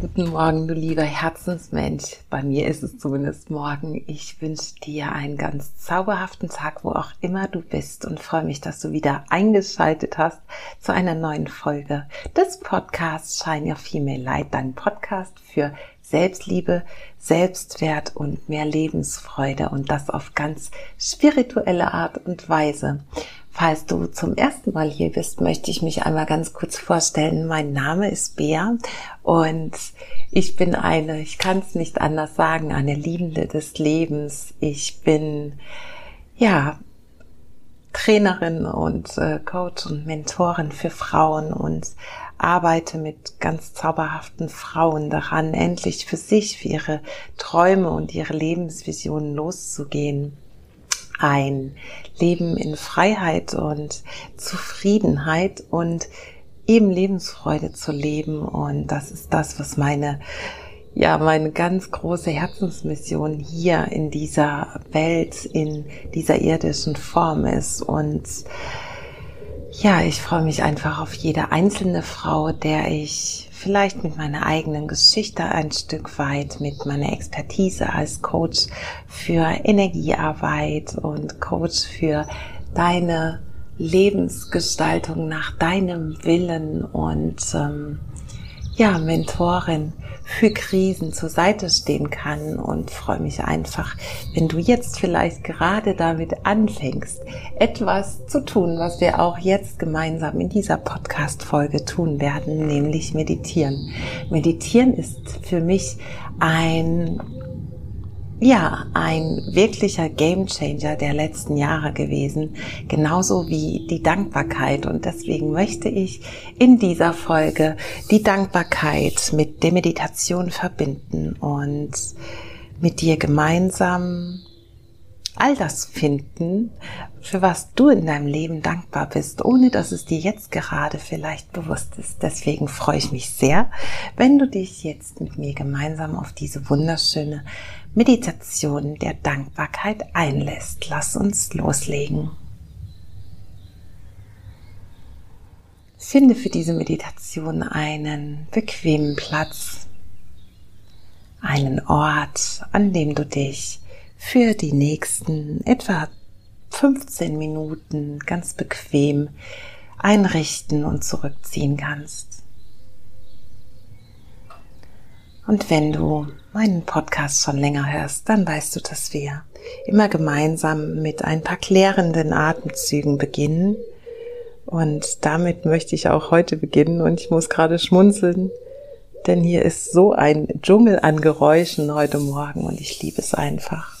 Guten Morgen, du lieber Herzensmensch. Bei mir ist es zumindest morgen. Ich wünsche dir einen ganz zauberhaften Tag, wo auch immer du bist und freue mich, dass du wieder eingeschaltet hast zu einer neuen Folge des Podcasts Shine Your Female Light, dein Podcast für Selbstliebe, Selbstwert und mehr Lebensfreude und das auf ganz spirituelle Art und Weise. Falls du zum ersten Mal hier bist, möchte ich mich einmal ganz kurz vorstellen. Mein Name ist Bea und ich bin eine, ich kann es nicht anders sagen, eine Liebende des Lebens. Ich bin, ja, Trainerin und äh, Coach und Mentorin für Frauen und arbeite mit ganz zauberhaften Frauen daran, endlich für sich, für ihre Träume und ihre Lebensvisionen loszugehen ein Leben in Freiheit und Zufriedenheit und eben Lebensfreude zu leben. Und das ist das, was meine, ja, meine ganz große Herzensmission hier in dieser Welt, in dieser irdischen Form ist. Und ja, ich freue mich einfach auf jede einzelne Frau, der ich vielleicht mit meiner eigenen Geschichte ein Stück weit, mit meiner Expertise als Coach für Energiearbeit und Coach für deine Lebensgestaltung nach deinem Willen und ähm, ja, Mentorin für Krisen zur Seite stehen kann und freue mich einfach, wenn du jetzt vielleicht gerade damit anfängst, etwas zu tun, was wir auch jetzt gemeinsam in dieser Podcast-Folge tun werden, nämlich meditieren. Meditieren ist für mich ein ja, ein wirklicher Gamechanger der letzten Jahre gewesen, genauso wie die Dankbarkeit. Und deswegen möchte ich in dieser Folge die Dankbarkeit mit der Meditation verbinden und mit dir gemeinsam all das finden, für was du in deinem Leben dankbar bist, ohne dass es dir jetzt gerade vielleicht bewusst ist. Deswegen freue ich mich sehr, wenn du dich jetzt mit mir gemeinsam auf diese wunderschöne Meditation der Dankbarkeit einlässt. Lass uns loslegen. Finde für diese Meditation einen bequemen Platz, einen Ort, an dem du dich für die nächsten etwa 15 Minuten ganz bequem einrichten und zurückziehen kannst. Und wenn du meinen Podcast schon länger hörst, dann weißt du, dass wir immer gemeinsam mit ein paar klärenden Atemzügen beginnen. Und damit möchte ich auch heute beginnen und ich muss gerade schmunzeln, denn hier ist so ein Dschungel an Geräuschen heute Morgen und ich liebe es einfach.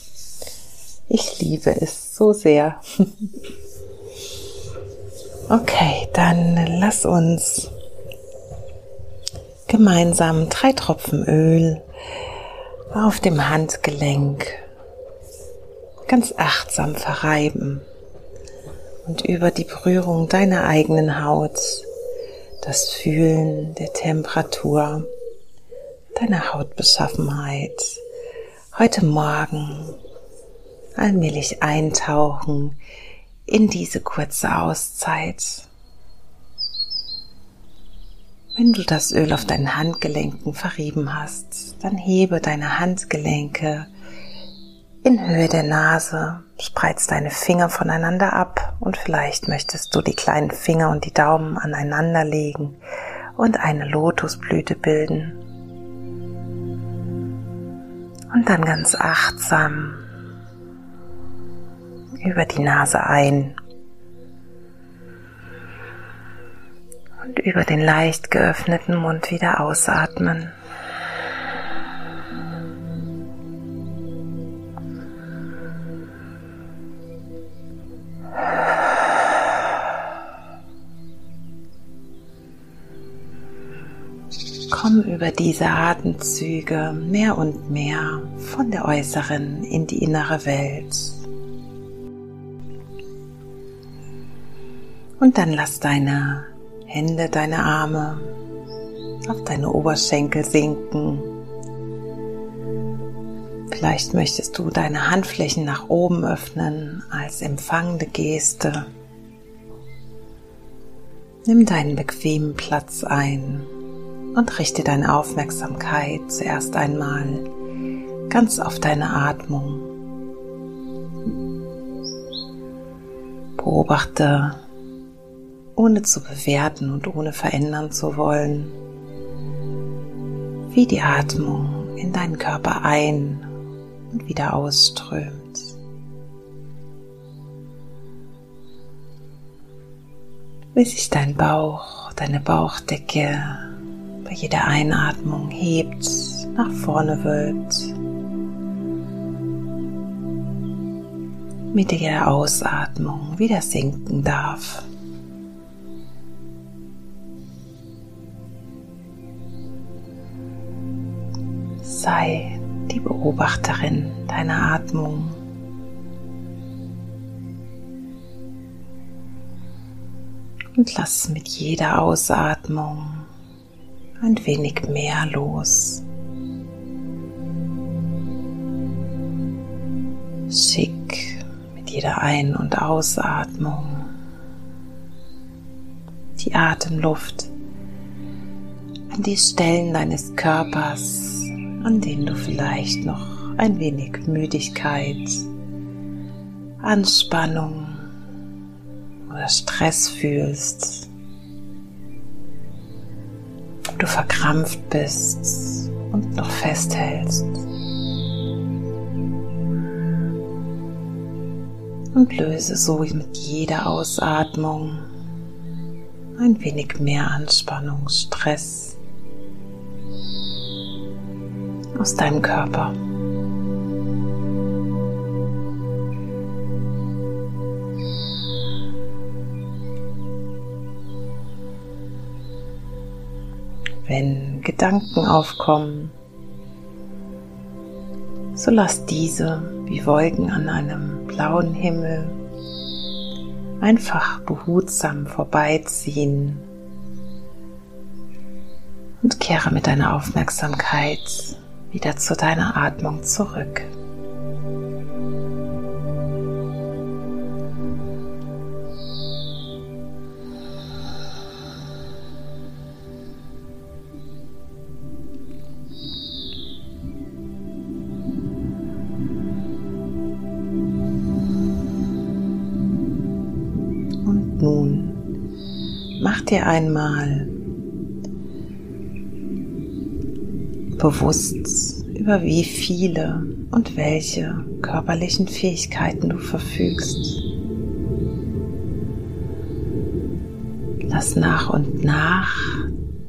Ich liebe es so sehr. Okay, dann lass uns gemeinsam drei Tropfen Öl auf dem Handgelenk ganz achtsam verreiben und über die Berührung deiner eigenen Haut das Fühlen der Temperatur deiner Hautbeschaffenheit heute Morgen allmählich eintauchen in diese kurze Auszeit. Wenn du das Öl auf deinen Handgelenken verrieben hast, dann hebe deine Handgelenke in Höhe der Nase, spreiz deine Finger voneinander ab und vielleicht möchtest du die kleinen Finger und die Daumen aneinander legen und eine Lotusblüte bilden. Und dann ganz achtsam über die Nase ein und über den leicht geöffneten Mund wieder ausatmen. Komm über diese Atemzüge mehr und mehr von der äußeren in die innere Welt. Und dann lass deine Hände, deine Arme auf deine Oberschenkel sinken. Vielleicht möchtest du deine Handflächen nach oben öffnen als empfangende Geste. Nimm deinen bequemen Platz ein und richte deine Aufmerksamkeit zuerst einmal ganz auf deine Atmung. Beobachte, ohne zu bewerten und ohne verändern zu wollen, wie die Atmung in deinen Körper ein und wieder ausströmt. Wie sich dein Bauch, deine Bauchdecke bei jeder Einatmung hebt, nach vorne wölbt. Mit jeder Ausatmung wieder sinken darf. Sei die Beobachterin deiner Atmung. Und lass mit jeder Ausatmung ein wenig mehr los. Schick mit jeder Ein- und Ausatmung die Atemluft an die Stellen deines Körpers, an denen du vielleicht noch ein wenig Müdigkeit, Anspannung oder Stress fühlst, du verkrampft bist und noch festhältst. Und löse so mit jeder Ausatmung ein wenig mehr Anspannung, Stress aus deinem Körper. Wenn Gedanken aufkommen, so lass diese wie Wolken an einem blauen Himmel einfach behutsam vorbeiziehen und kehre mit deiner Aufmerksamkeit wieder zu deiner Atmung zurück. Nun mach dir einmal bewusst, über wie viele und welche körperlichen Fähigkeiten du verfügst. Lass nach und nach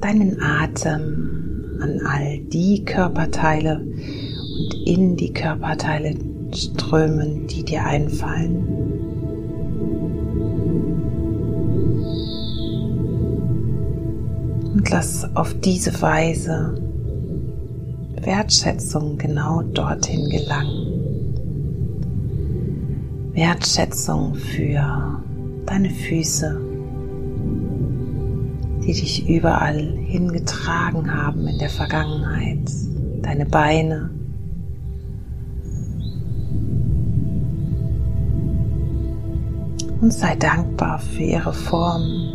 deinen Atem an all die Körperteile und in die Körperteile strömen, die dir einfallen. und lass auf diese Weise Wertschätzung genau dorthin gelangen. Wertschätzung für deine Füße, die dich überall hingetragen haben in der Vergangenheit, deine Beine, und sei dankbar für ihre Form,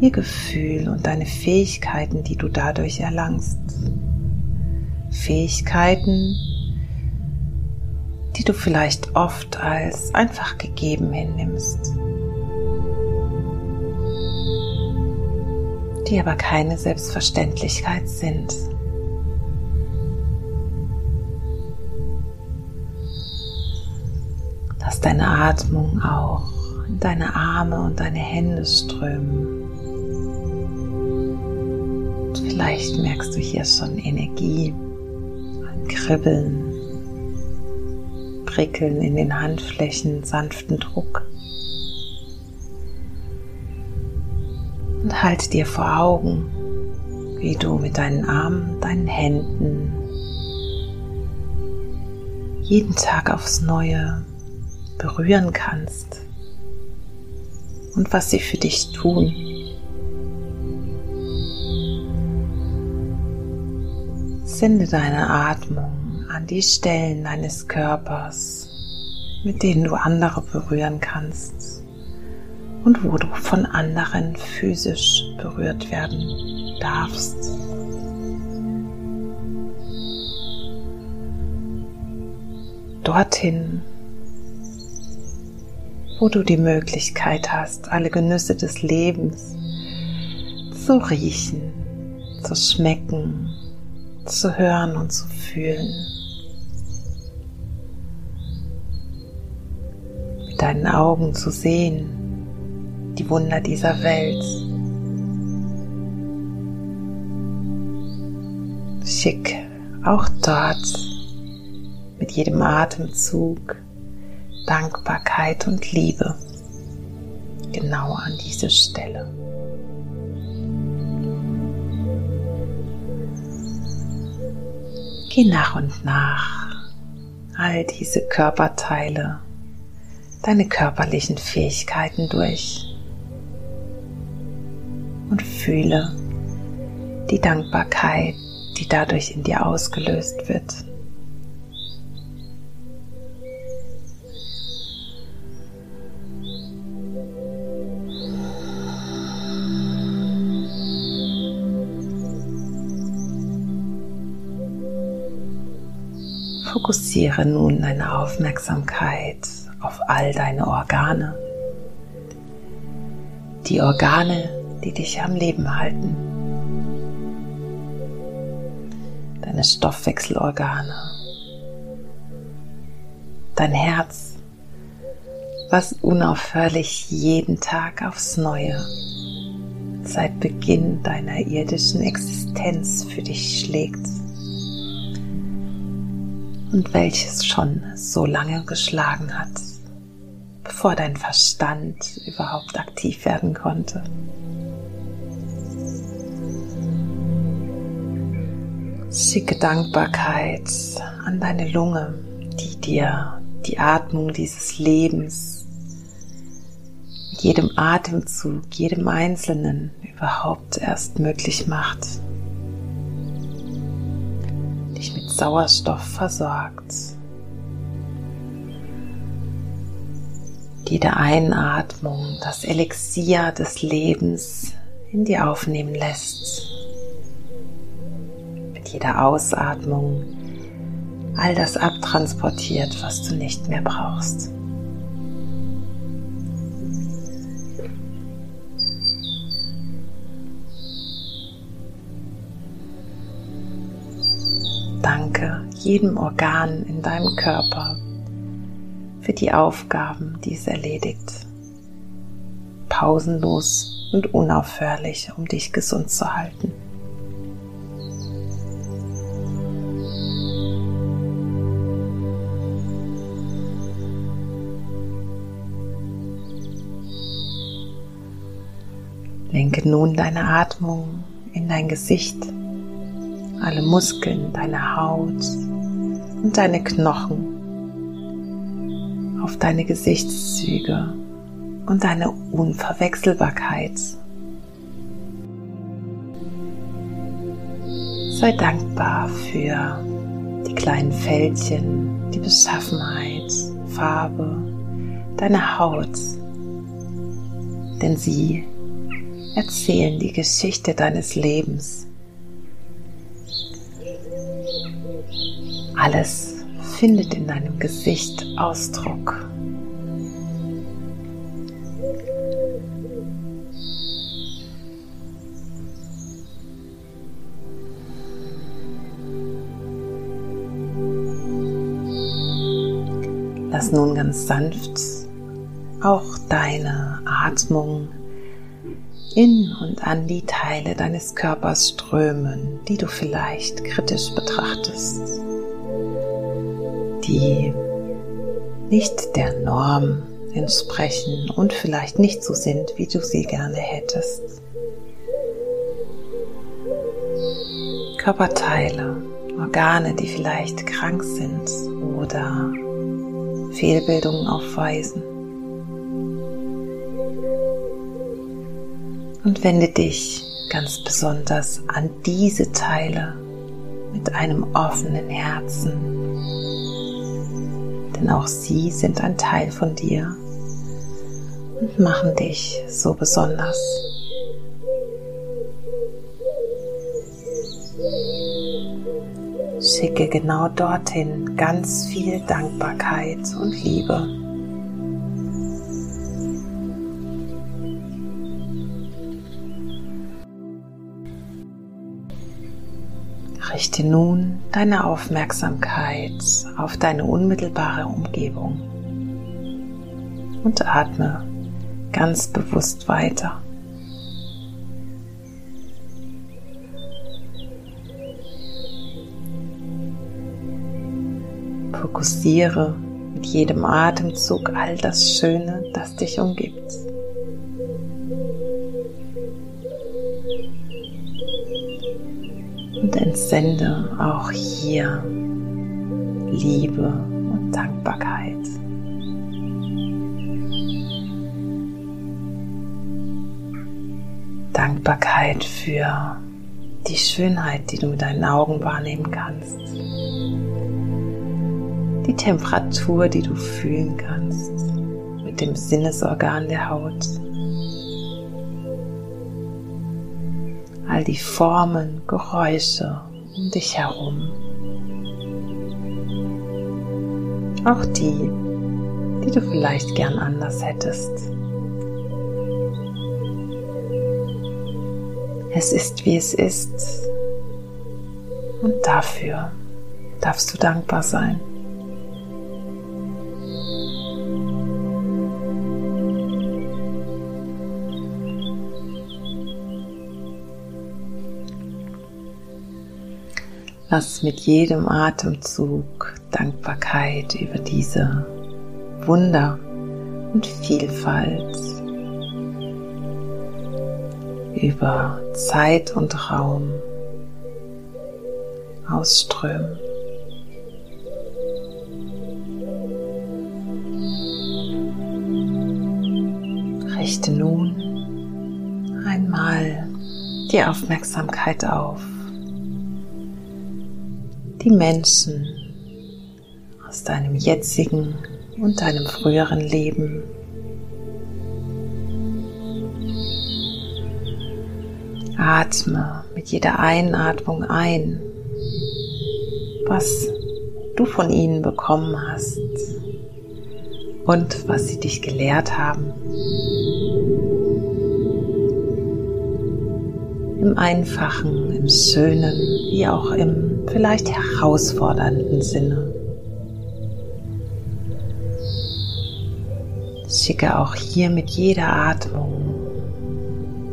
ihr Gefühl und deine Fähigkeiten, die du dadurch erlangst. Fähigkeiten, die du vielleicht oft als einfach gegeben hinnimmst, die aber keine Selbstverständlichkeit sind. Lass deine Atmung auch in deine Arme und deine Hände strömen. Vielleicht merkst du hier schon Energie, Kribbeln, Prickeln in den Handflächen, sanften Druck. Und halte dir vor Augen, wie du mit deinen Armen, deinen Händen jeden Tag aufs Neue berühren kannst und was sie für dich tun. Sende deine Atmung an die Stellen deines Körpers, mit denen du andere berühren kannst und wo du von anderen physisch berührt werden darfst. Dorthin, wo du die Möglichkeit hast, alle Genüsse des Lebens zu riechen, zu schmecken, zu hören und zu fühlen. Deinen Augen zu sehen, die Wunder dieser Welt. Schick auch dort mit jedem Atemzug Dankbarkeit und Liebe genau an diese Stelle. Geh nach und nach all diese Körperteile, deine körperlichen Fähigkeiten durch und fühle die Dankbarkeit, die dadurch in dir ausgelöst wird. Fokussiere nun deine Aufmerksamkeit auf all deine Organe. Die Organe, die dich am Leben halten. Deine Stoffwechselorgane. Dein Herz, was unaufhörlich jeden Tag aufs Neue seit Beginn deiner irdischen Existenz für dich schlägt und welches schon so lange geschlagen hat, bevor dein Verstand überhaupt aktiv werden konnte. Schicke Dankbarkeit an deine Lunge, die dir die Atmung dieses Lebens mit jedem Atemzug, jedem Einzelnen überhaupt erst möglich macht dich mit Sauerstoff versorgt. Jede Einatmung das Elixier des Lebens in dir aufnehmen lässt. Mit jeder Ausatmung all das abtransportiert, was du nicht mehr brauchst. Danke jedem Organ in deinem Körper für die Aufgaben, die es erledigt. Pausenlos und unaufhörlich, um dich gesund zu halten. Lenke nun deine Atmung in dein Gesicht alle Muskeln deiner Haut und deine Knochen, auf deine Gesichtszüge und deine Unverwechselbarkeit. Sei dankbar für die kleinen Fältchen, die Beschaffenheit, Farbe, deine Haut, denn sie erzählen die Geschichte deines Lebens Alles findet in deinem Gesicht Ausdruck. Lass nun ganz sanft auch deine Atmung in und an die Teile deines Körpers strömen, die du vielleicht kritisch betrachtest die nicht der Norm entsprechen und vielleicht nicht so sind, wie du sie gerne hättest. Körperteile, Organe, die vielleicht krank sind oder Fehlbildungen aufweisen. Und wende dich ganz besonders an diese Teile mit einem offenen Herzen denn auch sie sind ein Teil von dir und machen dich so besonders. Schicke genau dorthin ganz viel Dankbarkeit und Liebe. Richte nun deine Aufmerksamkeit auf deine unmittelbare Umgebung und atme ganz bewusst weiter. Fokussiere mit jedem Atemzug all das Schöne, das dich umgibt. Und entsende auch hier Liebe und Dankbarkeit. Dankbarkeit für die Schönheit, die du mit deinen Augen wahrnehmen kannst. Die Temperatur, die du fühlen kannst mit dem Sinnesorgan der Haut. All die Formen, Geräusche um dich herum. Auch die, die du vielleicht gern anders hättest. Es ist, wie es ist. Und dafür darfst du dankbar sein. Lass mit jedem Atemzug Dankbarkeit über diese Wunder und Vielfalt über Zeit und Raum ausströmen. Richte nun einmal die Aufmerksamkeit auf die Menschen aus deinem jetzigen und deinem früheren Leben Atme mit jeder Einatmung ein, was du von ihnen bekommen hast und was sie dich gelehrt haben. Im einfachen, im schönen, wie auch im vielleicht herausfordernden Sinne. Schicke auch hier mit jeder Atmung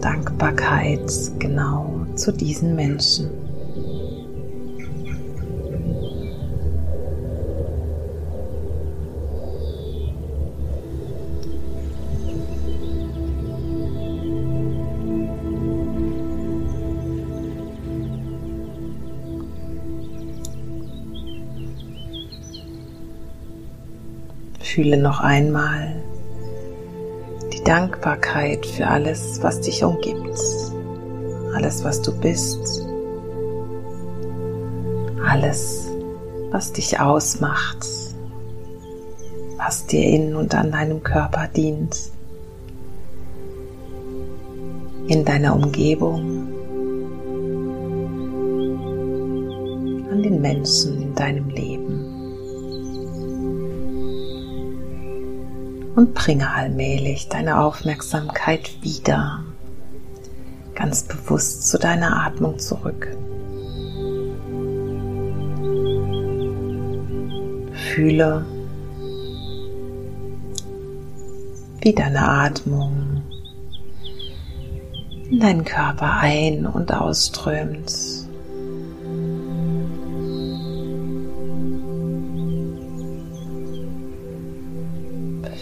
Dankbarkeit genau zu diesen Menschen. Fühle noch einmal Dankbarkeit für alles, was dich umgibt, alles, was du bist, alles, was dich ausmacht, was dir in und an deinem Körper dient, in deiner Umgebung, an den Menschen in deinem Leben. Und bringe allmählich deine Aufmerksamkeit wieder ganz bewusst zu deiner Atmung zurück. Fühle, wie deine Atmung in deinen Körper ein- und ausströmt.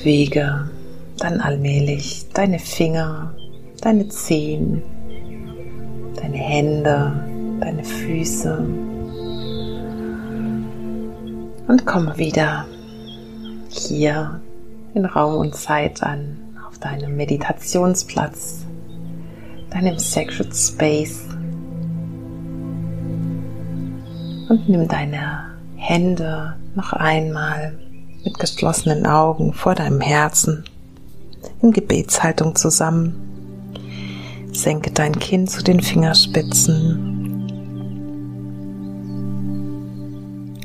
Bewege dann allmählich deine Finger, deine Zehen, deine Hände, deine Füße. Und komme wieder hier in Raum und Zeit an, auf deinem Meditationsplatz, deinem Sacred Space. Und nimm deine Hände noch einmal mit geschlossenen Augen vor deinem Herzen in Gebetshaltung zusammen. Senke dein Kinn zu den Fingerspitzen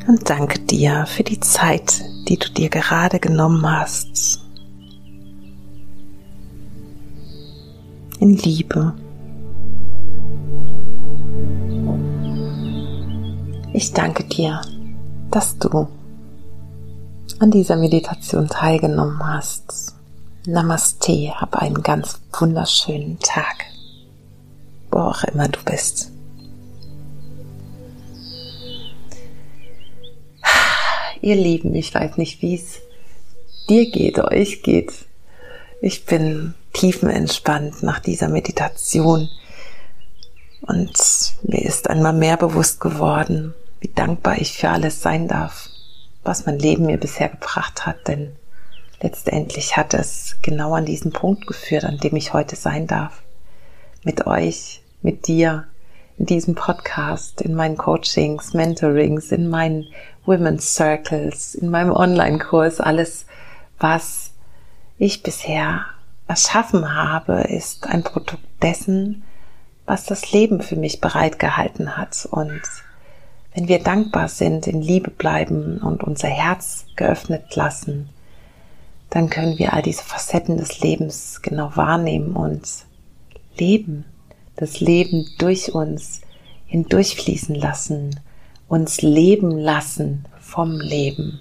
und danke dir für die Zeit, die du dir gerade genommen hast. In Liebe. Ich danke dir, dass du an dieser Meditation teilgenommen hast. Namaste, hab einen ganz wunderschönen Tag, wo auch immer du bist. Ihr Lieben, ich weiß nicht, wie es dir geht, euch geht. Ich bin tiefenentspannt nach dieser Meditation und mir ist einmal mehr bewusst geworden, wie dankbar ich für alles sein darf, was mein Leben mir bisher gebracht hat, denn letztendlich hat es genau an diesen Punkt geführt, an dem ich heute sein darf. Mit euch, mit dir, in diesem Podcast, in meinen Coachings, Mentorings, in meinen Women's Circles, in meinem Online-Kurs, alles, was ich bisher erschaffen habe, ist ein Produkt dessen, was das Leben für mich bereitgehalten hat. Und wenn wir dankbar sind, in Liebe bleiben und unser Herz geöffnet lassen, dann können wir all diese Facetten des Lebens genau wahrnehmen und leben das Leben durch uns hindurchfließen lassen, uns leben lassen vom Leben,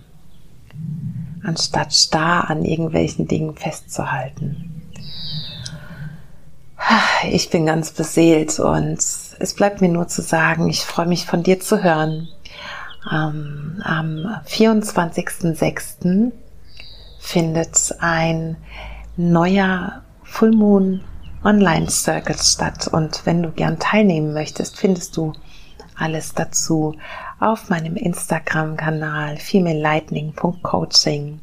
anstatt starr an irgendwelchen Dingen festzuhalten. Ich bin ganz beseelt und es bleibt mir nur zu sagen, ich freue mich von dir zu hören. Ähm, am 24.06. findet ein neuer Full Moon Online-Circles statt. Und wenn du gern teilnehmen möchtest, findest du alles dazu auf meinem Instagram-Kanal femalelightning.coaching.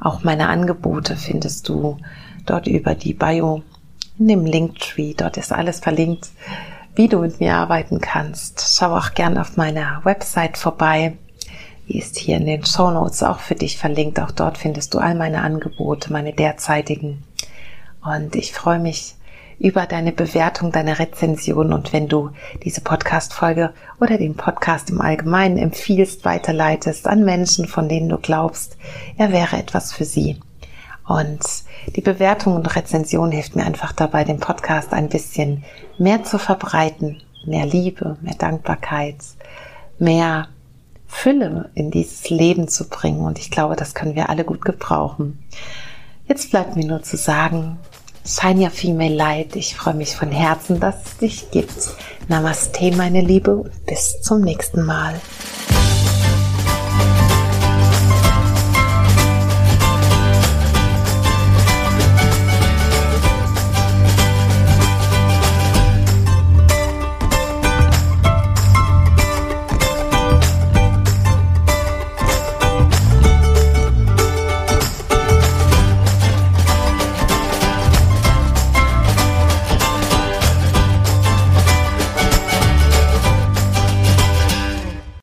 Auch meine Angebote findest du dort über die Bio in dem Linktree. Dort ist alles verlinkt, wie du mit mir arbeiten kannst. Schau auch gern auf meiner Website vorbei. Die ist hier in den Show Notes auch für dich verlinkt. Auch dort findest du all meine Angebote, meine derzeitigen. Und ich freue mich, über deine Bewertung, deine Rezension und wenn du diese Podcast-Folge oder den Podcast im Allgemeinen empfiehlst, weiterleitest an Menschen, von denen du glaubst, er wäre etwas für sie. Und die Bewertung und Rezension hilft mir einfach dabei, den Podcast ein bisschen mehr zu verbreiten, mehr Liebe, mehr Dankbarkeit, mehr Fülle in dieses Leben zu bringen. Und ich glaube, das können wir alle gut gebrauchen. Jetzt bleibt mir nur zu sagen, Shine Your Female Light. Ich freue mich von Herzen, dass es dich gibt. Namaste, meine Liebe, und bis zum nächsten Mal.